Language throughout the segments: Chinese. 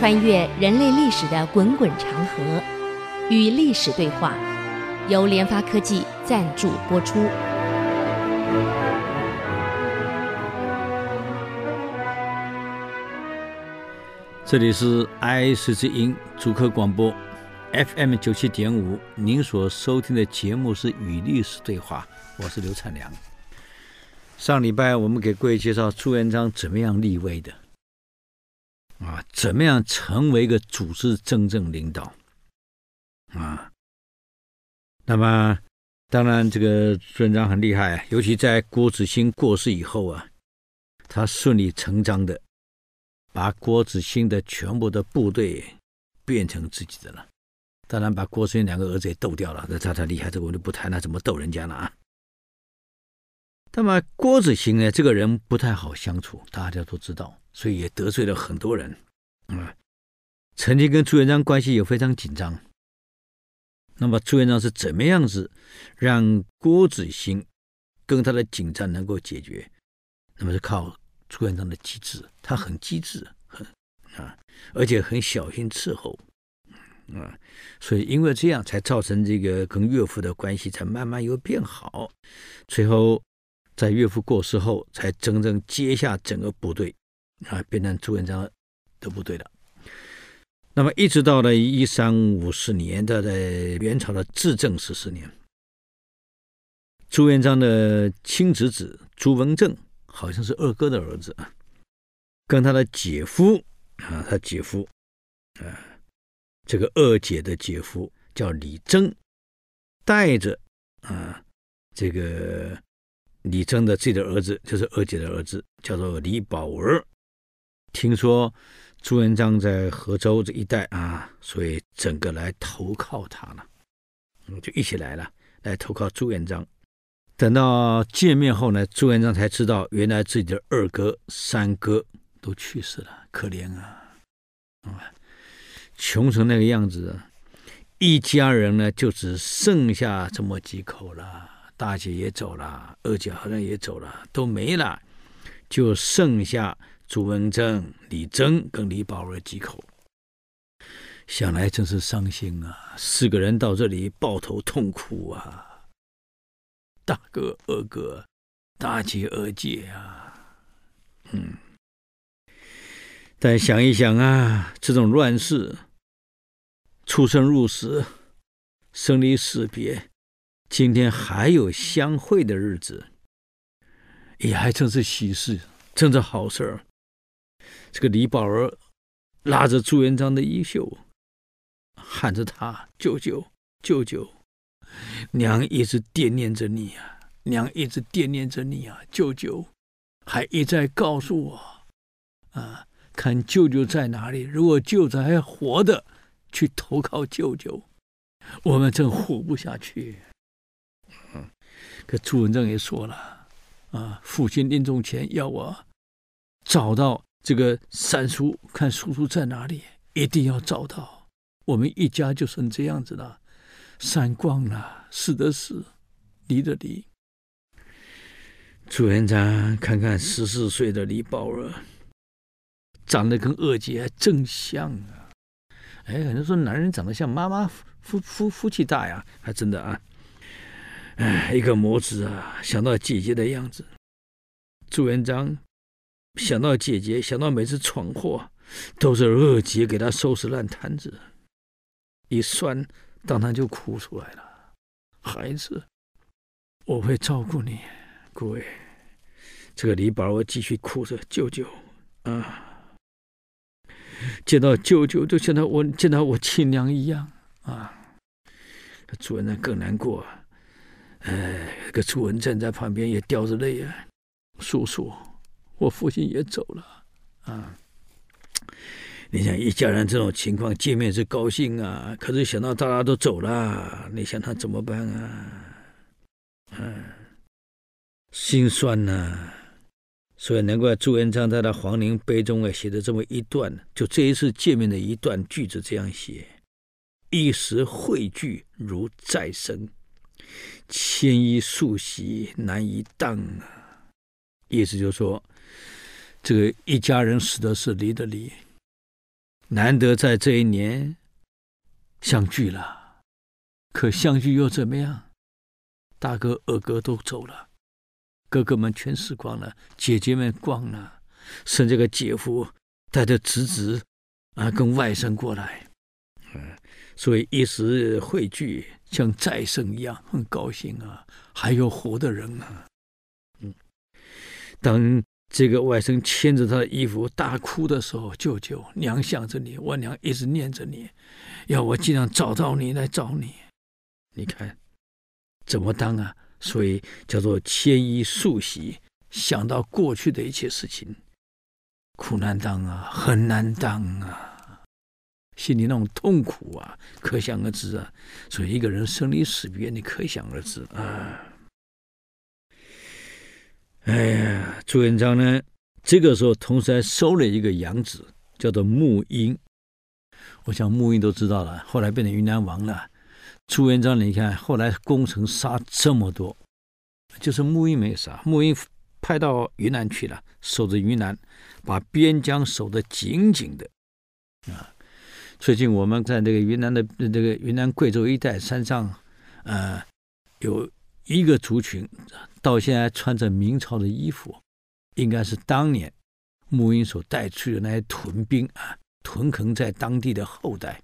穿越人类历史的滚滚长河，与历史对话，由联发科技赞助播出。这里是 IC 之音主客广播 FM 九七点五，您所收听的节目是《与历史对话》，我是刘灿良。上礼拜我们给各位介绍朱元璋怎么样立位的。啊，怎么样成为一个组织真正领导？啊，那么当然，这个朱元璋很厉害，尤其在郭子兴过世以后啊，他顺理成章的把郭子兴的全部的部队变成自己的了。当然，把郭子兴两个儿子也斗掉了，那他太厉害，这个我就不谈了，怎么斗人家了啊？那么郭子兴呢，这个人不太好相处，大家都知道。所以也得罪了很多人，啊，曾经跟朱元璋关系也非常紧张。那么朱元璋是怎么样子让郭子兴跟他的紧张能够解决？那么是靠朱元璋的机智，他很机智，很啊，而且很小心伺候，啊，所以因为这样才造成这个跟岳父的关系才慢慢又变好，最后在岳父过世后，才真正接下整个部队。啊，变成朱元璋的部队了。那么，一直到了一三五四年他在元朝的至正十四年，朱元璋的亲侄子朱文正，好像是二哥的儿子啊，跟他的姐夫啊，他姐夫啊，这个二姐的姐夫叫李征，带着啊这个李征的自己的儿子，就是二姐的儿子，叫做李宝儿。听说朱元璋在河州这一带啊，所以整个来投靠他了，嗯，就一起来了，来投靠朱元璋。等到见面后呢，朱元璋才知道，原来自己的二哥、三哥都去世了，可怜啊，啊，穷成那个样子，一家人呢就只剩下这么几口了，大姐也走了，二姐好像也走了，都没了，就剩下。朱文正、李征跟李宝儿几口，想来真是伤心啊！四个人到这里抱头痛哭啊！大哥、二哥、大姐、二姐啊，嗯。但想一想啊，这种乱世，出生入死，生离死别，今天还有相会的日子，也还真是喜事，真是好事儿。这个李宝儿拉着朱元璋的衣袖，喊着他：“舅舅，舅舅，娘一直惦念着你啊！娘一直惦念着你啊！舅舅，还一再告诉我，啊，看舅舅在哪里。如果舅舅还活着，去投靠舅舅，我们真活不下去。”可朱元璋也说了：“啊，父亲临终前要我找到。”这个三叔，看叔叔在哪里，一定要找到。我们一家就剩这样子了，散光了，死的死，离的离。朱元璋看看十四岁的李宝儿，长得跟二姐还真像啊！哎，很多人说男人长得像妈妈，夫夫夫妻大呀，还真的啊！哎，一个模子啊，想到姐姐的样子，朱元璋。想到姐姐，想到每次闯祸都是二姐给他收拾烂摊子，一算，当场就哭出来了。孩子，我会照顾你。各位，这个李宝儿继续哭着：“舅舅啊，见到舅舅就像他我见到我亲娘一样啊。”朱元璋更难过，哎，个朱文正在旁边也掉着泪啊，叔叔。我父亲也走了，啊！你想一家人这种情况见面是高兴啊，可是想到大家都走了，你想他怎么办啊？嗯，心酸呐、所以难怪朱元璋在他皇陵碑中啊写的这么一段，就这一次见面的一段句子这样写：一时会聚如再生，千衣素席难以当啊。意思就是说。这个一家人死的是离的离，难得在这一年相聚了，可相聚又怎么样？大哥、二哥都走了，哥哥们全死光了，姐姐们光了，剩这个姐夫带着侄子啊，跟外甥过来，嗯，所以一时汇聚，像再生一样，很高兴啊，还有活的人啊，嗯，当。这个外甥牵着他的衣服大哭的时候，舅舅娘想着你，我娘一直念着你，要我尽量找到你来找你。你看怎么当啊？所以叫做牵衣素喜，想到过去的一切事情，苦难当啊，很难当啊，心里那种痛苦啊，可想而知啊。所以一个人生离死别，你可想而知啊。哎呀，朱元璋呢，这个时候同时还收了一个养子，叫做穆英。我想穆英都知道了，后来变成云南王了。朱元璋，你看后来攻城杀这么多，就是穆英没杀。穆英派到云南去了，守着云南，把边疆守得紧紧的。啊，最近我们在这个云南的这个云南贵州一带山上，呃，有。一个族群到现在穿着明朝的衣服，应该是当年穆英所带去的那些屯兵啊，屯垦在当地的后代，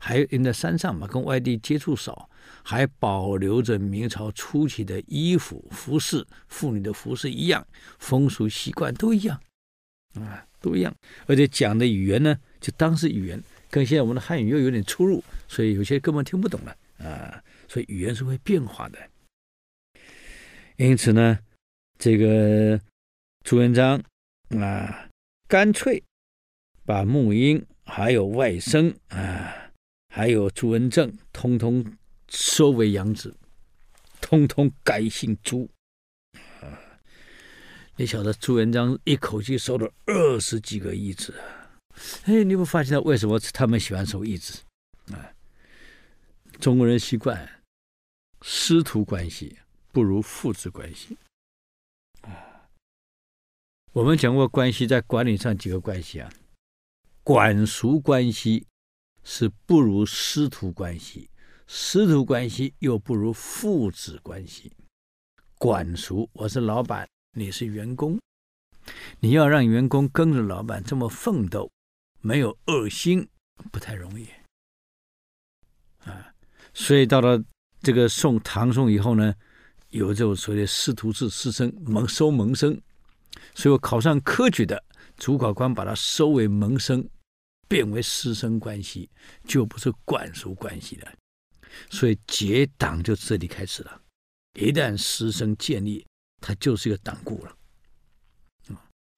还有人在山上嘛，跟外地接触少，还保留着明朝初期的衣服、服饰，妇女的服饰一样，风俗习惯都一样，啊，都一样，而且讲的语言呢，就当时语言跟现在我们的汉语又有点出入，所以有些根本听不懂了啊，所以语言是会变化的。因此呢，这个朱元璋啊，干脆把穆英还有外甥啊，还有朱文正，通通收为养子，通通改姓朱。啊，你晓得朱元璋一口气收了二十几个义子啊！哎，你不发现为什么他们喜欢收义子？啊，中国人习惯师徒关系。不如父子关系啊！我们讲过关系在管理上几个关系啊，管属关系是不如师徒关系，师徒关系又不如父子关系。管属，我是老板，你是员工，你要让员工跟着老板这么奋斗，没有恶心，不太容易啊。所以到了这个宋唐宋以后呢，有这种所谓的师徒制师生蒙收门生，所以我考上科举的主考官把他收为门生，变为师生关系，就不是管属关系了。所以结党就这里开始了。一旦师生建立，他就是一个党固了。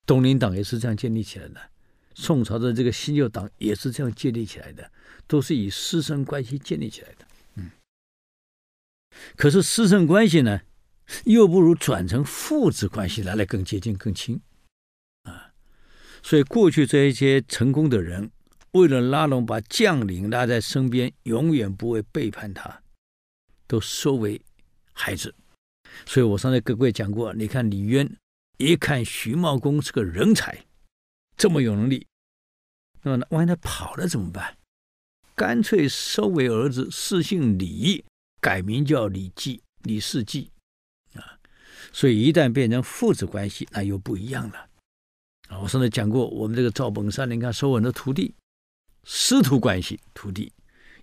东林党也是这样建立起来的，宋朝的这个新旧党也是这样建立起来的，都是以师生关系建立起来的。嗯可是师生关系呢，又不如转成父子关系来的更接近、更亲啊！所以过去这一些成功的人，为了拉拢把将领拉在身边，永远不会背叛他，都收为孩子。所以我上次跟各位讲过，你看李渊一看徐茂公是个人才，这么有能力，那么呢万一他跑了怎么办？干脆收为儿子，谥姓李。改名叫李继，李世继，啊，所以一旦变成父子关系，那又不一样了。啊，我上次讲过，我们这个赵本山，你看收很多徒弟，师徒关系，徒弟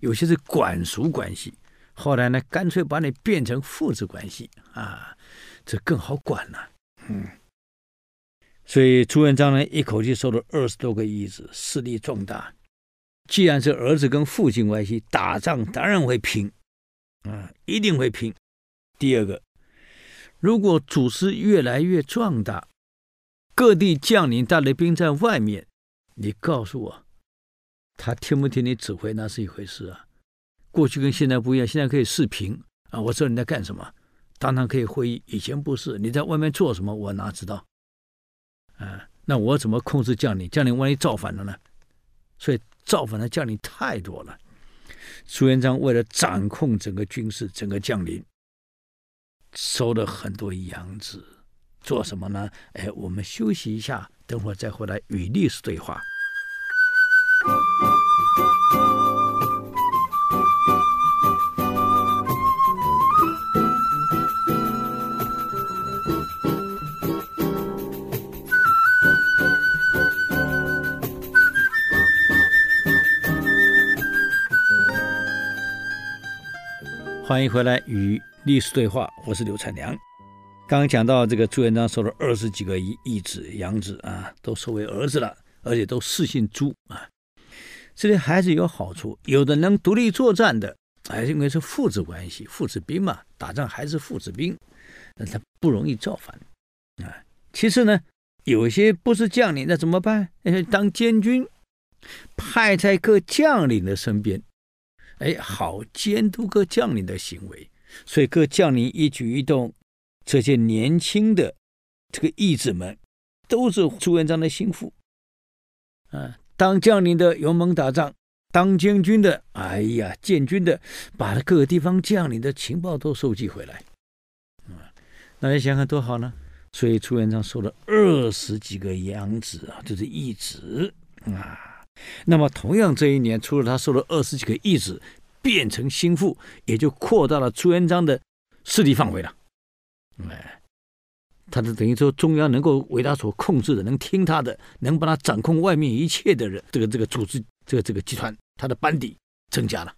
有些是管属关系，后来呢，干脆把你变成父子关系，啊，这更好管了。嗯，所以朱元璋呢，一口气收了二十多个义子，势力壮大。既然是儿子跟父亲关系，打仗当然会拼。啊，一定会拼。第二个，如果祖师越来越壮大，各地将领带了兵在外面，你告诉我，他听不听你指挥，那是一回事啊。过去跟现在不一样，现在可以视频啊，我知道你在干什么，当然可以会议。以前不是，你在外面做什么，我哪知道？啊，那我怎么控制将领？将领万一造反了呢？所以造反的将领太多了。朱元璋为了掌控整个军事、整个将领，收了很多养子，做什么呢？哎，我们休息一下，等会儿再回来与历史对话。欢迎回来与历史对话，我是刘灿良。刚刚讲到这个朱元璋收了二十几个义子、养子啊，都收为儿子了，而且都世姓朱啊。这里还是有好处，有的能独立作战的，还是因为是父子关系，父子兵嘛，打仗还是父子兵，那他不容易造反啊。其次呢，有些不是将领，那怎么办？当监军，派在各将领的身边。哎，好监督各将领的行为，所以各将领一举一动，这些年轻的这个义子们，都是朱元璋的心腹。啊，当将领的勇猛打仗，当监军的，哎呀，建军的，把各个地方将领的情报都收集回来。啊，那你想想多好呢？所以朱元璋收了二十几个养子啊，就是义子啊。那么，同样这一年，除了他收了二十几个义子，变成心腹，也就扩大了朱元璋的势力范围了。哎，他是等于说，中央能够为他所控制的，能听他的，能帮他掌控外面一切的人，这个这个组织，这个这个集团，他的班底增加了。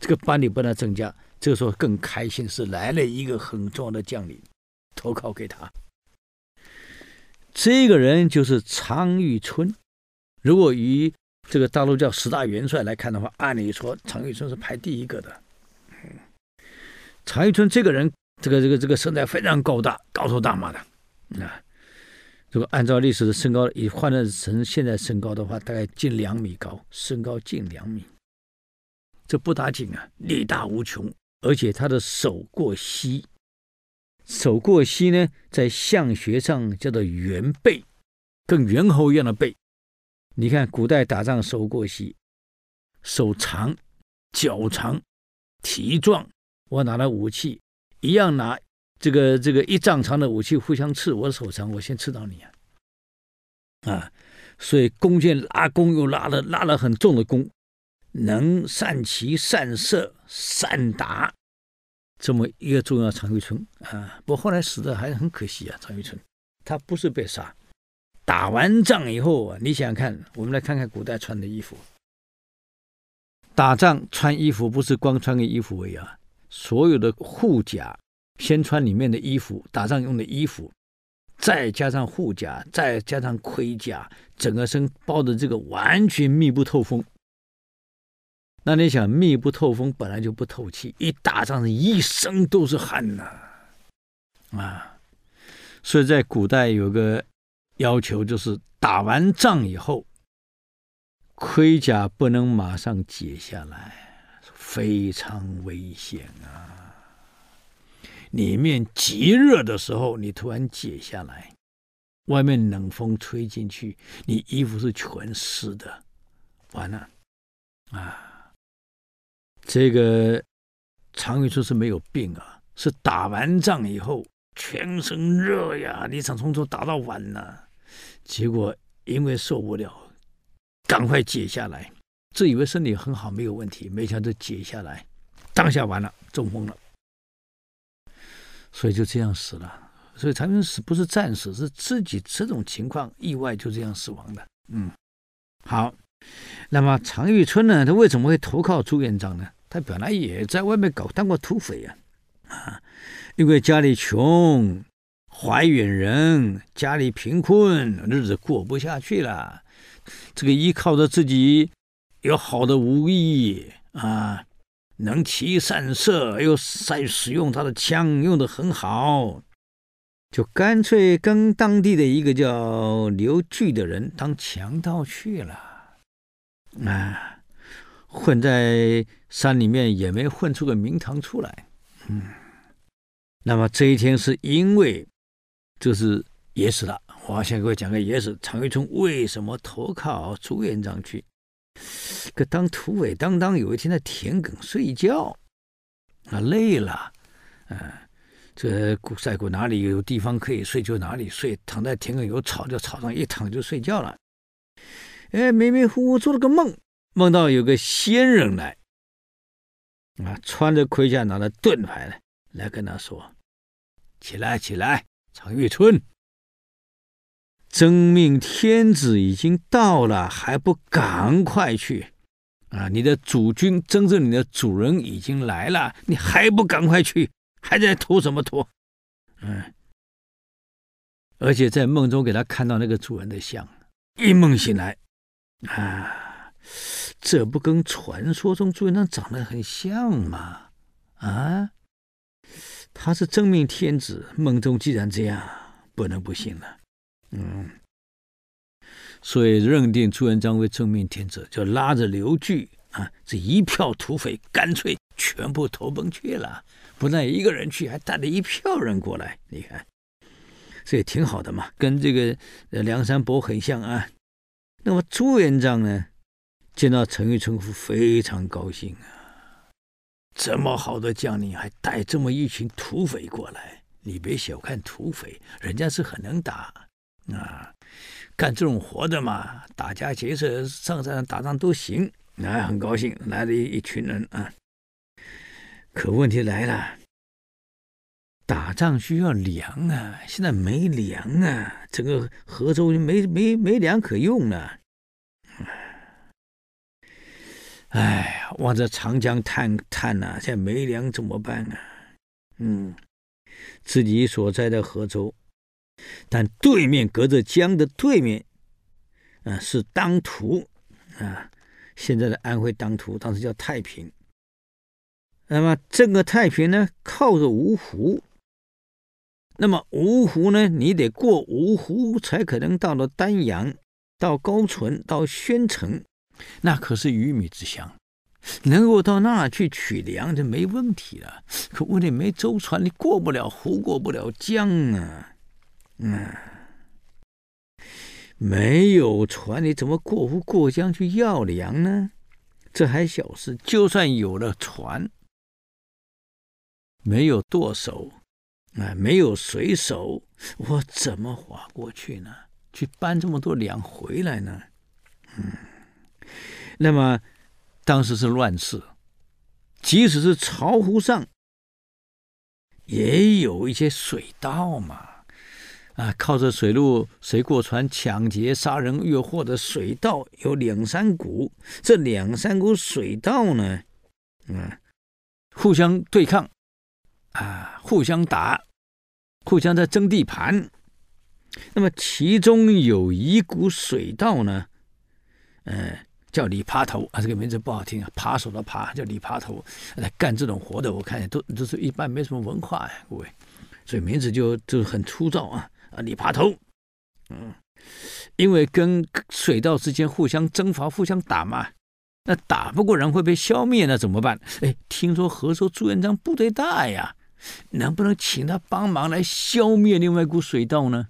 这个班底不断增加，这个时候更开心是来了一个很重要的将领，投靠给他。这个人就是常遇春。如果以这个大陆叫十大元帅来看的话，按理说常遇春是排第一个的。常遇春这个人，这个这个这个身材非常高大，高头大马的啊。如果按照历史的身高，以换算成现在身高的话，大概近两米高，身高近两米，这不打紧啊，力大无穷，而且他的手过膝，手过膝呢，在相学上叫做猿背，跟猿猴一样的背。你看，古代打仗手过膝，手长，脚长，体壮。我拿了武器，一样拿这个这个一丈长的武器互相刺。我手长，我先刺到你啊！啊，所以弓箭拉弓又拉了拉了很重的弓，能善骑善射善打，这么一个重要常遇春啊！不过后来死的还是很可惜啊，常遇春，他不是被杀。打完仗以后啊，你想看，我们来看看古代穿的衣服。打仗穿衣服不是光穿个衣服而已啊，所有的护甲，先穿里面的衣服，打仗用的衣服，再加上护甲，再加上盔甲，整个身包的这个完全密不透风。那你想，密不透风本来就不透气，一打仗是一身都是汗呐，啊，所以在古代有个。要求就是打完仗以后，盔甲不能马上解下来，非常危险啊！里面极热的时候，你突然解下来，外面冷风吹进去，你衣服是全湿的，完了啊！这个常玉春是没有病啊，是打完仗以后全身热呀，你想从头打到晚呢。结果因为受不了，赶快解下来，自以为身体很好，没有问题，没想到解下来，当下完了，中风了，所以就这样死了。所以常遇春死不是战死，是自己这种情况意外就这样死亡的。嗯，好，那么常遇春呢，他为什么会投靠朱元璋呢？他本来也在外面搞当过土匪呀，啊，因为家里穷。怀远人家里贫困，日子过不下去了。这个依靠着自己有好的武艺啊，能骑善射，又善使用他的枪，用的很好，就干脆跟当地的一个叫刘据的人当强盗去了。啊，混在山里面也没混出个名堂出来。嗯，那么这一天是因为。这是野史了，我先给我讲个野史。常遇春为什么投靠朱元璋去？可当土匪当当，有一天在田埂睡觉，啊累了，啊，这在古哪里有地方可以睡就哪里睡，躺在田埂有草就草上一躺就睡觉了。哎，迷迷糊糊做了个梦，梦到有个仙人来，啊，穿着盔甲，拿着盾牌来，来跟他说：“起来，起来，常遇春，真命天子已经到了，还不赶快去？啊，你的主君，真正你的主人已经来了，你还不赶快去？还在拖什么拖？嗯。”而且在梦中给他看到那个主人的像，一梦醒来，啊，这不跟传说中朱元璋长得很像吗？啊，他是真命天子，梦中既然这样，不能不信了。嗯，所以认定朱元璋为真命天子，就拉着刘据啊，这一票土匪，干脆全部投奔去了，不但一个人去，还带了一票人过来，你看。这也挺好的嘛，跟这个梁山伯很像啊。那么朱元璋呢，见到陈玉春非常高兴啊，这么好的将领还带这么一群土匪过来，你别小看土匪，人家是很能打啊，干这种活的嘛，打家劫舍、上山打仗都行。那很高兴来了一一群人啊，可问题来了。打仗需要粮啊，现在没粮啊，整个河州没没没粮可用了。哎呀，望着长江叹叹呐，现在没粮怎么办啊？嗯，自己所在的河州，但对面隔着江的对面，啊，是当涂啊，现在的安徽当涂，当时叫太平。那么这个太平呢，靠着芜湖。那么芜湖呢？你得过芜湖才可能到了丹阳，到高淳，到宣城，那可是鱼米之乡，能够到那去取粮就没问题了。可问题没舟船，你过不了湖，过不了江啊！嗯，没有船，你怎么过湖过江去要粮呢？这还小事，就算有了船，没有舵手。啊，没有水手，我怎么划过去呢？去搬这么多粮回来呢？嗯，那么当时是乱世，即使是巢湖上，也有一些水盗嘛。啊，靠着水路谁过船抢劫、杀人越货的水盗有两三股，这两三股水盗呢，嗯，互相对抗，啊，互相打。互相在争地盘，那么其中有一股水盗呢，呃，叫李扒头啊，这个名字不好听啊，扒手的扒叫李扒头，来干这种活的，我看都都是一般没什么文化呀，各位，所以名字就就很粗糙啊啊，李扒头，嗯，因为跟水稻之间互相征伐、互相打嘛，那打不过人会被消灭，那怎么办？哎，听说河州朱元璋部队大呀。能不能请他帮忙来消灭另外一股水稻呢？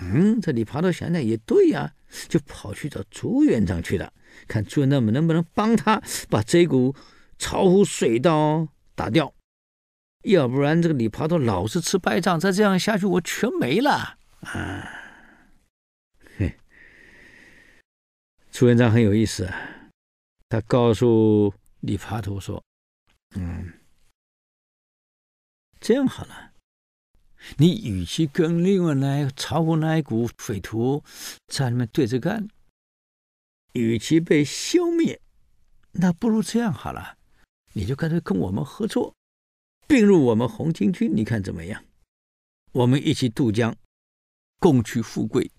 嗯，这李爬头想想也对呀、就跑去找朱元璋去了，看朱元璋能不能帮他把这股巢湖水道打掉，要不然这个李爬头老是吃败仗，再这样下去我全没了啊！嘿，朱元璋很有意思，他告诉李爬头说：“嗯。”这样好了，你与其跟另外那巢湖那一股匪徒在里面对着干，与其被消灭，那不如这样好了，你就干脆跟我们合作，并入我们红巾军，你看怎么样？我们一起渡江，共取富贵。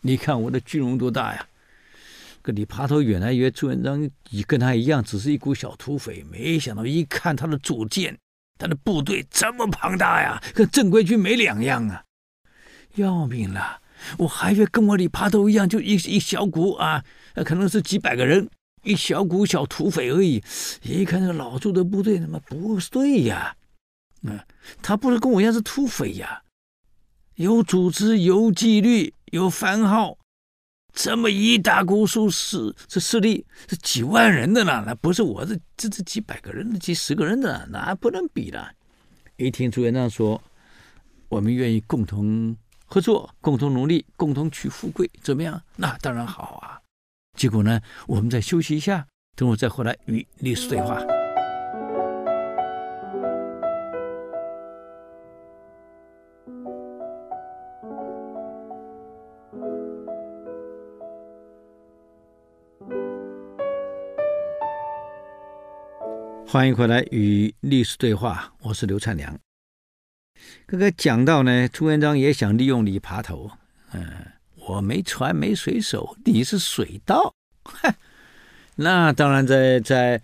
你看我的军容多大呀！这李爬头远来以为朱元璋也跟他一样，只是一股小土匪，没想到一看他的主见。他的部队这么庞大呀，跟正规军没两样啊！要命了，我还以为跟我李扒头一样，就一一小股啊，可能是几百个人，一小股小土匪而已。一看那个老朱的部队，他妈不对呀！嗯，他不是跟我一样是土匪呀，有组织，有纪律，有番号。这么一大股数势，这势力是几万人的呢，那不是我这这这几百个人的，几十个人的，那不能比的。一听朱元璋说，我们愿意共同合作，共同努力，共同取富贵，怎么样？那当然好啊！结果呢，我们再休息一下，等我再回来与历史对话。欢迎回来与历史对话，我是刘灿良。刚刚讲到呢，朱元璋也想利用李爬头，嗯，我没船没水手，你是水道，哼，那当然在在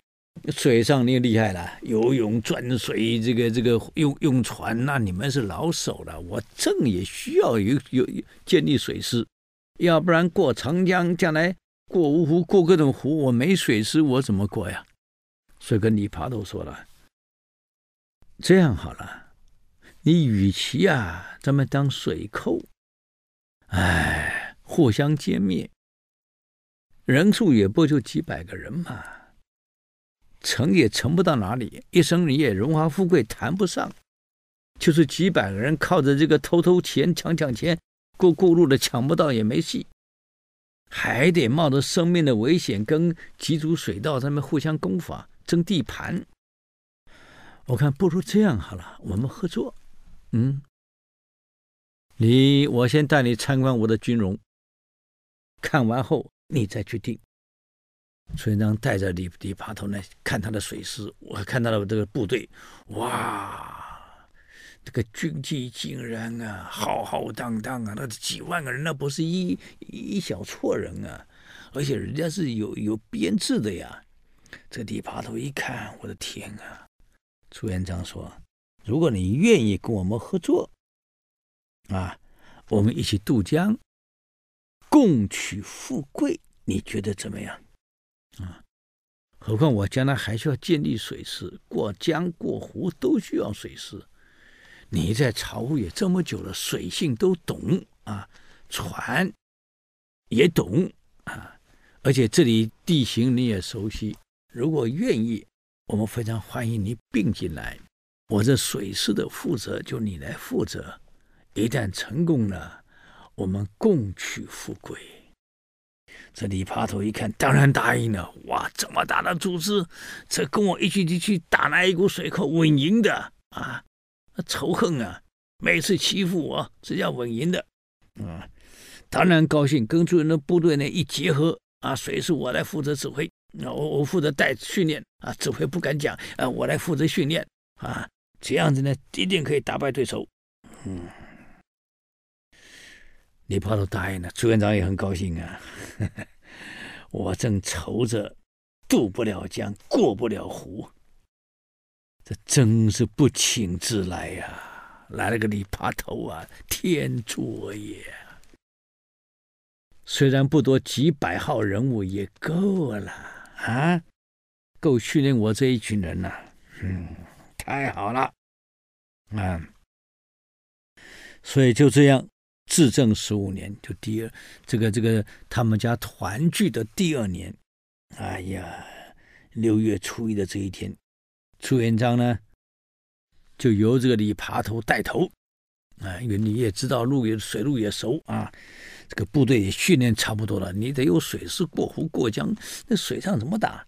水上你也厉害了，游泳钻水，这个这个用用船，那你们是老手了。我正也需要有有建立水师，要不然过长江，将来过芜湖，过各种湖，我没水师，我怎么过呀？所以跟李爬头说了，这样好了，你与其啊，咱们当水寇，哎，互相歼灭，人数也不就几百个人嘛，成也成不到哪里，一生你也荣华富贵谈不上，就是几百个人靠着这个偷偷钱、抢抢钱，过过路的抢不到也没戏，还得冒着生命的危险跟几组水稻他们互相攻伐。争地盘，我看不如这样好了，我们合作。嗯，你我先带你参观我的军容，看完后你再决定。朱元璋带着李李爬头呢，看他的水师，我看到了这个部队，哇，这个军纪竟然啊，浩浩荡荡啊，那几万个人，那不是一一小撮人啊，而且人家是有有编制的呀。这李爬头一看，我的天啊！朱元璋说：“如果你愿意跟我们合作，啊，我们一起渡江，共取富贵，你觉得怎么样？啊，何况我将来还需要建立水师，过江过湖都需要水师。你在朝务也这么久了，水性都懂啊，船也懂啊，而且这里地形你也熟悉。”如果愿意，我们非常欢迎你并进来。我这水师的负责就你来负责。一旦成功了，我们共取富贵。这李爬头一看，当然答应了。哇，这么大的组织，这跟我一起去去打那一股水寇，稳赢的啊！仇恨啊，每次欺负我，这叫稳赢的，啊，当然高兴。跟朱元的部队呢一结合，啊，水师我来负责指挥。那我我负责带训练啊，指挥不敢讲啊，我来负责训练啊，这样子呢，一定可以打败对手。嗯，李爬头答应了，朱元璋也很高兴啊。我正愁着渡不了江，过不了湖，这真是不请自来呀，来了个李爬头啊，天助我也！虽然不多，几百号人物也够了。啊，够训练我这一群人了，嗯，太好了，啊，所以就这样，至正十五年，就第二这个这个他们家团聚的第二年，哎呀，六月初一的这一天，朱元璋呢，就由这个李爬头带头，啊，因为你也知道路也水路也熟啊。这个部队也训练差不多了，你得有水师过湖过江，那水上怎么打？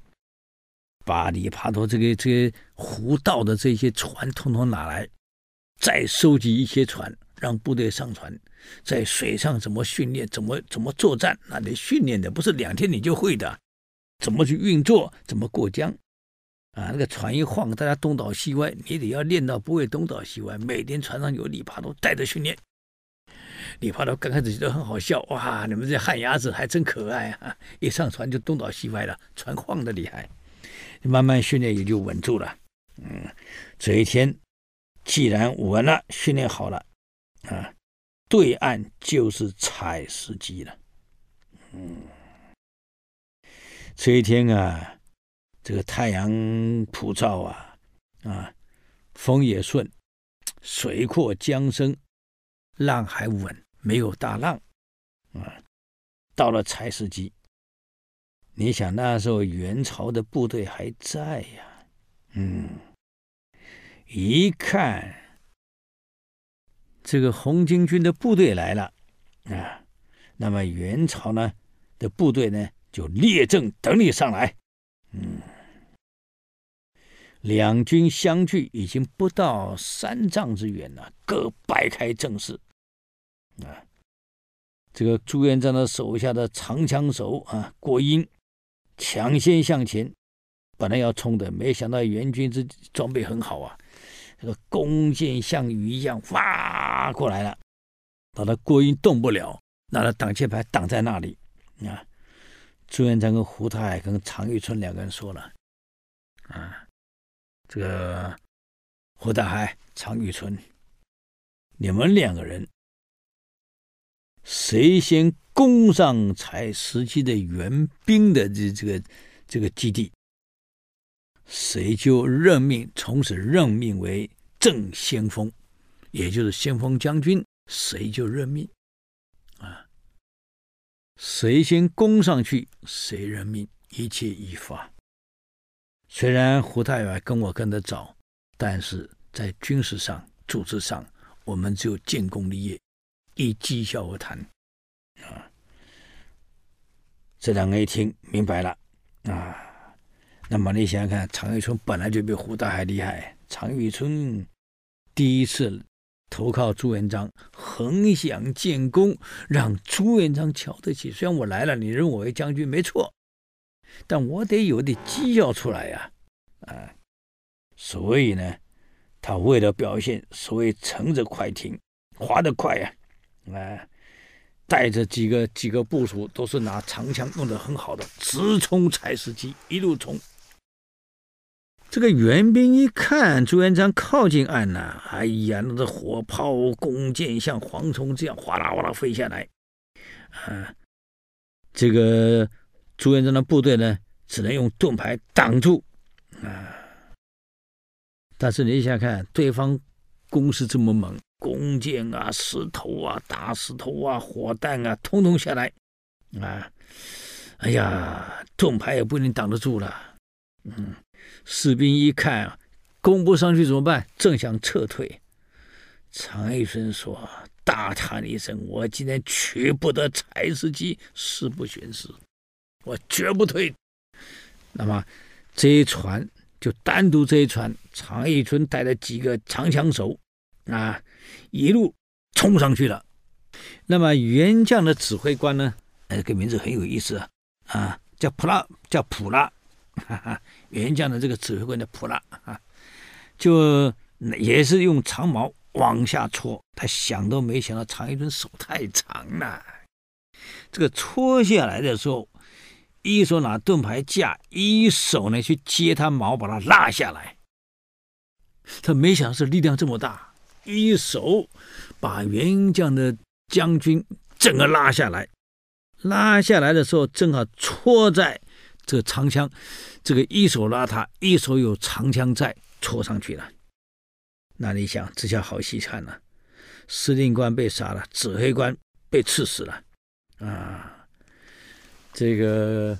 把里爬多这个这个湖道的这些船统统拿来，再收集一些船，让部队上船，在水上怎么训练，怎么怎么作战，那得训练的，不是两天你就会的。怎么去运作，怎么过江？啊，那个船一晃，大家东倒西歪，你得要练到不会东倒西歪。每天船上有里爬多带着训练。李爬头刚开始觉得很好笑，哇，你们这旱鸭子还真可爱啊！一上船就东倒西歪了，船晃得厉害。慢慢训练也就稳住了。嗯，这一天既然稳了，训练好了，啊，对岸就是采石矶了。嗯，这一天啊，这个太阳普照啊，啊，风也顺，水阔江深。浪还稳，没有大浪，啊，到了采石矶，你想那时候元朝的部队还在呀，嗯，一看这个红巾军的部队来了，啊，那么元朝呢的部队呢就列阵等你上来。嗯，两军相距已经不到三丈之远了，各摆开阵势。啊，这个朱元璋的手下的长枪手啊，郭英抢先向前，本来要冲的，没想到援军这装备很好啊，这个弓箭像雨一样哇过来了，把他郭英动不了，拿了挡箭牌挡在那里啊。朱元璋跟胡大海跟常遇春两个人说了：“啊，这个胡大海、常遇春，你们两个人谁先攻上采石矶的援兵的这这个这个基地，谁就任命从此任命为正先锋，也就是先锋将军，谁就任命啊。”谁先攻上去，谁任命，一切依法。虽然胡太尉跟我跟得早，但是在军事上、组织上，我们只有建功立业，以绩效而谈。啊，这两个一听明白了啊。那么你想想看，常遇春本来就比胡大海厉害，常遇春第一次。投靠朱元璋，横想建功，让朱元璋瞧得起。虽然我来了，你认我为将军没错，但我得有点绩效出来呀，啊，所以呢，他为了表现所谓乘着快艇，划得快呀，来，带着几个几个部属，都是拿长枪，用的很好的，直冲采石矶，一路冲。这个援兵一看朱元璋靠近岸呐，哎呀，那这火炮、弓箭像蝗虫这样哗啦哗啦飞下来，啊，这个朱元璋的部队呢，只能用盾牌挡住，啊，但是你想想看，对方攻势这么猛，弓箭啊、石头啊、大石头啊、火弹啊，通通下来，啊，哎呀，盾牌也不一定挡得住了，嗯。士兵一看啊，攻不上去怎么办？正想撤退，常遇春说：“大叹一声，我今天取不得柴石矶，誓不寻死，我绝不退。”那么这一船就单独这一船，常遇春带了几个长枪手啊，一路冲上去了。那么援将的指挥官呢？哎，这个名字很有意思啊，啊，叫普拉，叫普拉。哈哈，援将的这个指挥官叫普拉啊，就也是用长矛往下戳，他想都没想到常遇春手太长了，这个戳下来的时候，一手拿盾牌架，一手呢去接他矛，把他拉下来。他没想到是力量这么大，一手把援将的将军整个拉下来，拉下来的时候正好戳在。这个长枪，这个一手拉他，一手有长枪在，戳上去了。那你想，这下好戏看了，司令官被杀了，指挥官被刺死了，啊，这个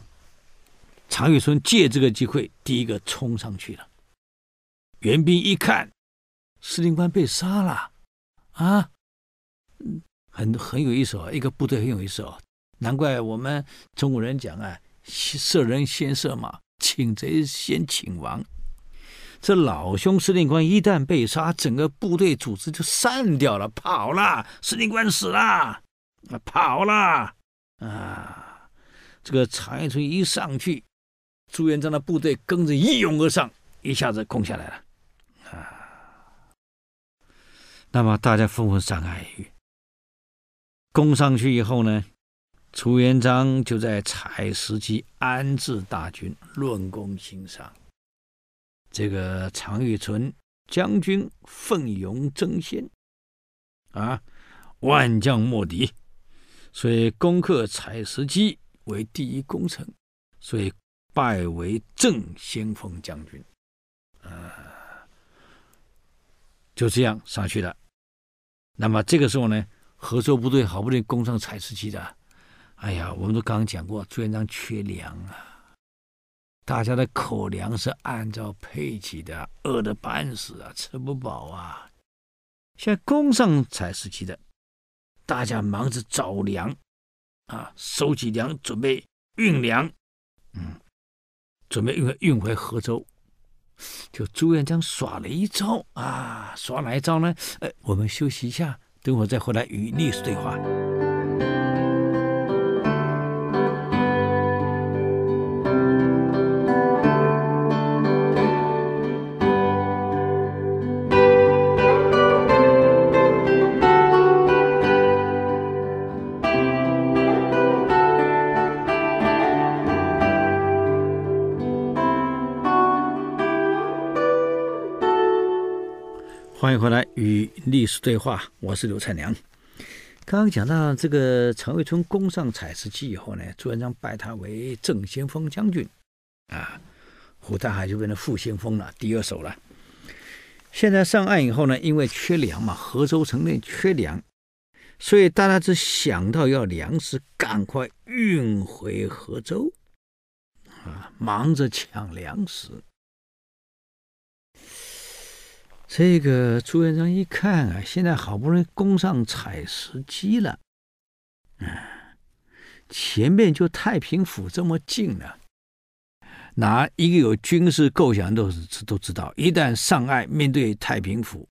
常遇春借这个机会，第一个冲上去了。援兵一看，司令官被杀了，啊，嗯很很有意思哦，一个部队很有意思哦，难怪我们中国人讲啊。射人先射马，请贼先请王。这老兄司令官一旦被杀，整个部队组织就散掉了，跑了。司令官死了，啊，跑了啊！这个常遇春一上去，朱元璋的部队跟着一拥而上，一下子攻下来了啊！那么大家纷纷传开语，攻上去以后呢？朱元璋就在采石矶安置大军，论功行赏。这个常遇春将军奋勇争先，啊，万将莫敌，所以攻克采石矶为第一功臣，所以拜为正先锋将军。啊，就这样上去了。那么这个时候呢，合作部队好不容易攻上采石矶的。哎呀，我们都刚刚讲过，朱元璋缺粮啊，大家的口粮是按照配给的，饿得半死啊，吃不饱啊。现在攻上采石矶的，大家忙着找粮啊，收集粮，准备运粮，嗯，准备运运回合州。就朱元璋耍了一招啊，耍哪一招呢？哎，我们休息一下，等会再回来与历史对话。欢迎回来与历史对话，我是刘灿良。刚刚讲到这个陈渭春攻上采石矶以后呢，朱元璋拜他为正先锋将军，啊，胡大海就变成副先锋了，第二手了。现在上岸以后呢，因为缺粮嘛，河州城内缺粮，所以大家只想到要粮食赶快运回河州，啊，忙着抢粮食。这个朱元璋一看啊，现在好不容易攻上采石矶了，嗯，前面就太平府这么近了，哪一个有军事构想都是都知道，一旦上岸面对太平府，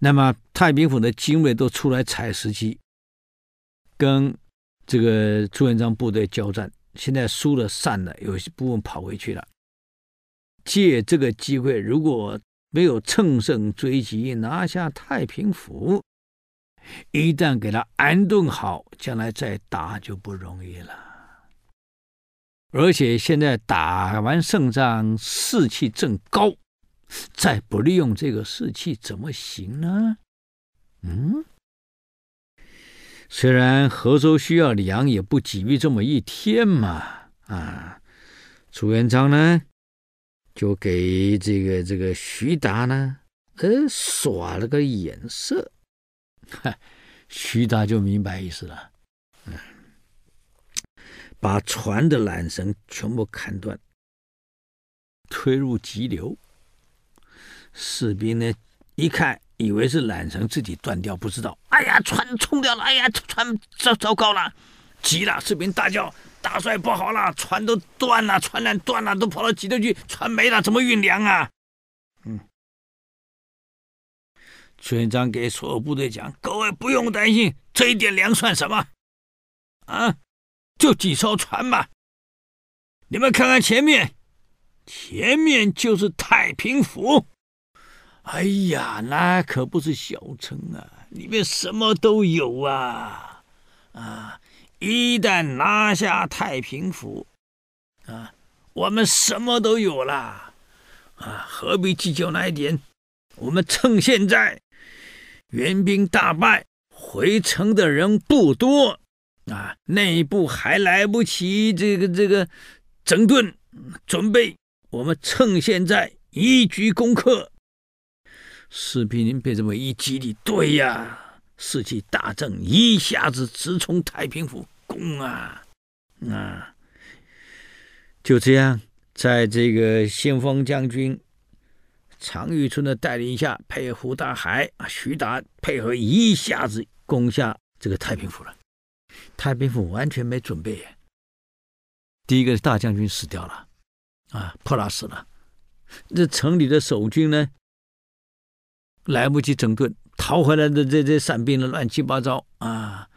那么太平府的精锐都出来采石矶，跟这个朱元璋部队交战，现在输了散了，有些部分跑回去了，借这个机会，如果没有乘胜追击，拿下太平府，一旦给他安顿好，将来再打就不容易了。而且现在打完胜仗，士气正高，再不利用这个士气怎么行呢？嗯，虽然河州需要粮，也不急于这么一天嘛。啊，朱元璋呢？就给这个这个徐达呢，呃，耍了个眼色，哈，徐达就明白意思了，嗯，把船的缆绳全部砍断，推入急流。士兵呢，一看以为是缆绳自己断掉，不知道，哎呀，船冲掉了，哎呀，船糟糟糕了，急了，士兵大叫。大帅不好了，船都断了，船缆断了，都跑到几头去，船没了，怎么运粮啊？嗯，朱元璋给所有部队讲：“各位不用担心，这一点粮算什么？啊，就几艘船嘛。你们看看前面，前面就是太平府。哎呀，那可不是小城啊，里面什么都有啊，啊。”一旦拿下太平府，啊，我们什么都有了，啊，何必计较那一点？我们趁现在援兵大败，回城的人不多，啊，内部还来不及这个这个整顿准备，我们趁现在一举攻克。士兵被这么一激励，对呀。士气大振，一下子直冲太平府攻啊！啊，就这样，在这个先锋将军常遇春的带领下，配合胡大海啊、徐达配合，一下子攻下这个太平府了。太平府完全没准备，第一个大将军死掉了，啊，破拉死了。这城里的守军呢，来不及整顿。逃回来的这这散兵的乱七八糟啊，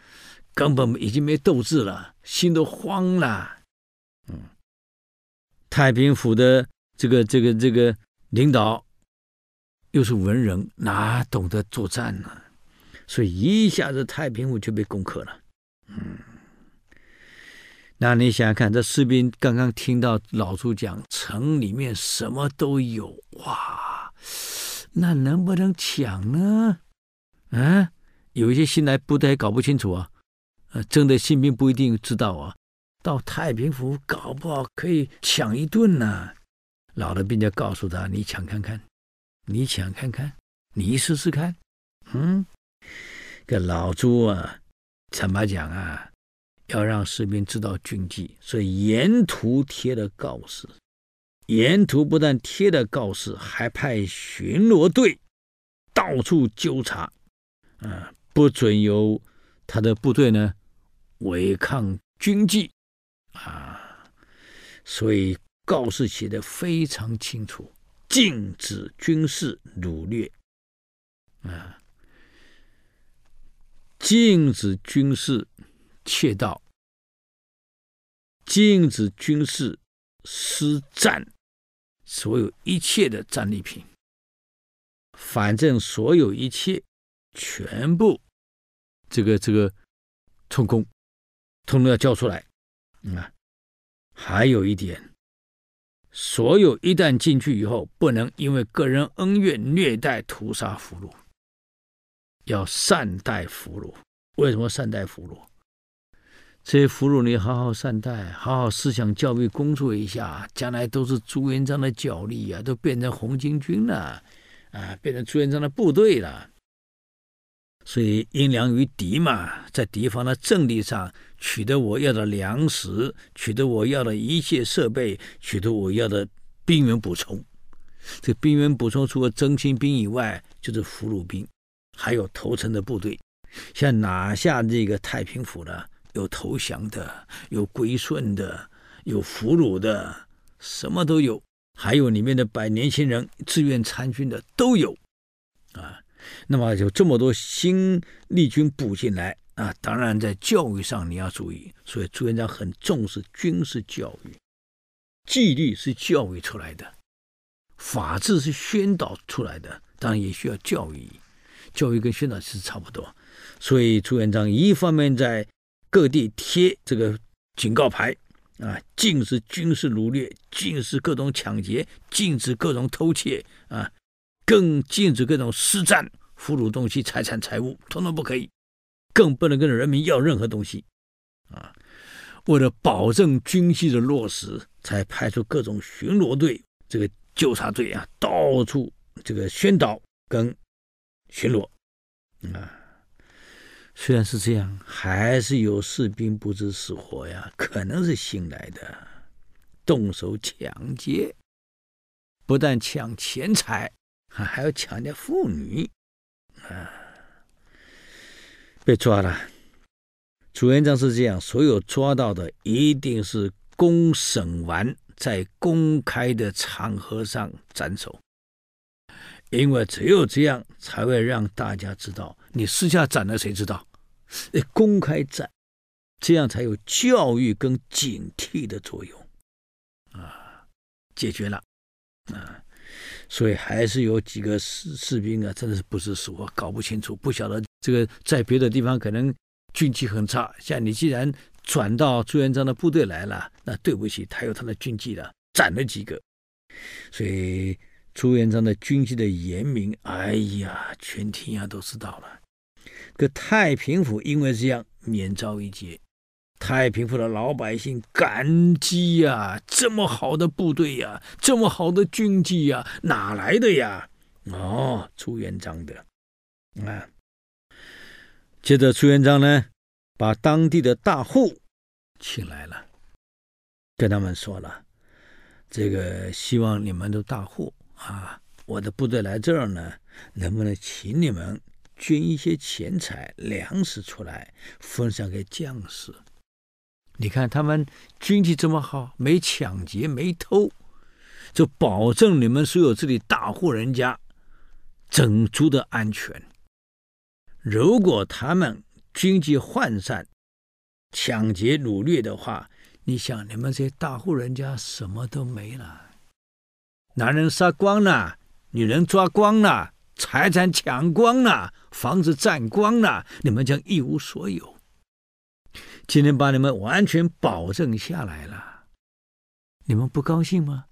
根本已经没斗志了，心都慌了。嗯，太平府的这个这个这个领导又是文人，哪懂得作战呢？所以一下子太平府就被攻克了。嗯，那你想想看，这士兵刚刚听到老朱讲城里面什么都有，哇，那能不能抢呢？啊，有一些新来部队搞不清楚啊，呃，征的新兵不一定知道啊。到太平府搞不好可以抢一顿呢，老的兵就告诉他：“你抢看看，你抢看看，你试试看。”嗯，这老朱啊，怎么讲啊？要让士兵知道军纪，所以沿途贴了告示。沿途不但贴了告示，还派巡逻队到处纠察。啊，不准由他的部队呢违抗军纪。啊！所以告示写的非常清楚，禁止军事掳掠。啊，禁止军事窃盗，禁止军事私占，所有一切的战利品，反正所有一切全部这个这个充公，通通要交出来啊！还有一点，所有一旦进去以后，不能因为个人恩怨虐待屠杀俘虏，要善待俘虏。为什么善待俘虏？这些俘虏你好好善待，好好思想教育工作一下，将来都是朱元璋的脚力啊，都变成红巾军了，啊，变成朱元璋的部队了。所以应良于敌嘛，在敌方的阵地上取得我要的粮食，取得我要的一切设备，取得我要的兵员补充。这兵员补充除了征清兵以外，就是俘虏兵，还有投诚的部队。像拿下这个太平府的，有投降的，有归顺的，有俘虏的，什么都有。还有里面的百年轻人自愿参军的都有，啊。那么有这么多新力军补进来啊，当然在教育上你要注意。所以朱元璋很重视军事教育，纪律是教育出来的，法治是宣导出来的，当然也需要教育。教育跟宣导其实差不多。所以朱元璋一方面在各地贴这个警告牌啊，禁止军事掳掠，禁止各种抢劫，禁止各种偷窃啊。更禁止各种私占俘虏东西、财产、财物，统统不可以，更不能跟人民要任何东西，啊！为了保证军纪的落实，才派出各种巡逻队、这个纠察队啊，到处这个宣导跟巡逻，啊！虽然是这样，还是有士兵不知死活呀，可能是新来的，动手抢劫，不但抢钱财。还还要强调妇女，啊，被抓了。朱元璋是这样，所有抓到的一定是公审完，在公开的场合上斩首，因为只有这样才会让大家知道，你私下斩了谁知道？公开斩，这样才有教育跟警惕的作用，啊，解决了，啊。所以还是有几个士士兵啊，真的是不知死活，搞不清楚，不晓得这个在别的地方可能军纪很差。像你既然转到朱元璋的部队来了，那对不起，他有他的军纪的，斩了几个。所以朱元璋的军纪的严明，哎呀，全天下都知道了。可太平府因为这样免遭一劫。太平府的老百姓感激呀、这么好的部队呀、这么好的军纪呀，哪来的呀？哦，朱元璋的啊。接着朱元璋呢，把当地的大户请来了，跟他们说了，这个希望你们的大户啊，我的部队来这儿呢，能不能请你们捐一些钱财、粮食出来，分享给将士？你看他们军纪这么好，没抢劫，没偷，就保证你们所有这里大户人家整族的安全。如果他们军纪涣散，抢劫掳掠的话，你想你们这些大户人家什么都没了，男人杀光了，女人抓光了，财产抢光了，房子占光了，你们将一无所有。今天把你们完全保证下来了，你们不高兴吗？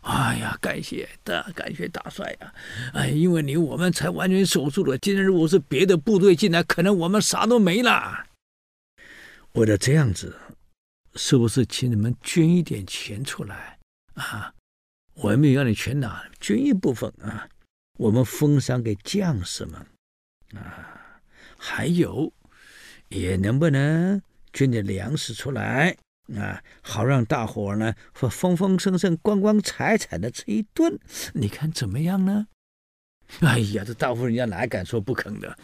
哎呀，感谢大，感谢大帅呀！哎，因为你我们才完全守住了。今天如果是别的部队进来，可能我们啥都没了。为了这样子，是不是请你们捐一点钱出来啊？我也没有让你全拿，捐一部分啊，我们分赏给将士们啊。还有，也能不能？捐点粮食出来啊，好让大伙儿呢，丰丰盛盛、光光彩彩的吃一顿，你看怎么样呢？哎呀，这大户人家哪敢说不肯的？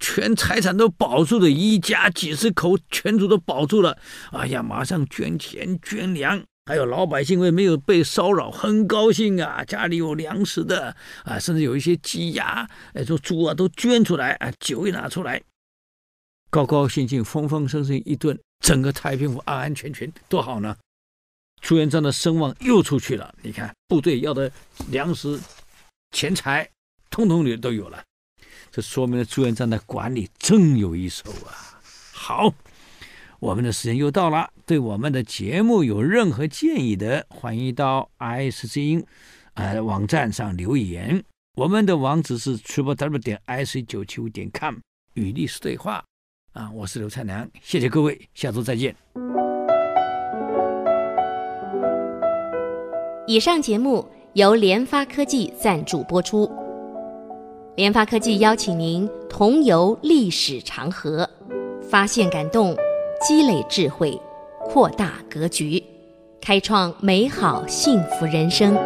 全财产都保住了，一家几十口全族都保住了。哎呀，马上捐钱捐粮还有老百姓为没有被骚扰，很高兴啊，家里有粮食的啊，甚至有一些鸡鸭，哎，说猪啊都捐出来啊，酒也拿出来，高高兴兴、丰丰盛盛一顿，整个太平府安安全全，多好呢！朱元璋的声望又出去了，你看部队要的粮食、钱财，通通都都有了，这说明了朱元璋的管理真有一手啊！好，我们的时间又到了，对我们的节目有任何建议的，欢迎到 IC 之音呃网站上留言，我们的网址是 triple w 点 ic 九七五点 com 与历史对话啊，我是刘灿良，谢谢各位，下周再见。以上节目由联发科技赞助播出。联发科技邀请您同游历史长河，发现感动，积累智慧，扩大格局，开创美好幸福人生。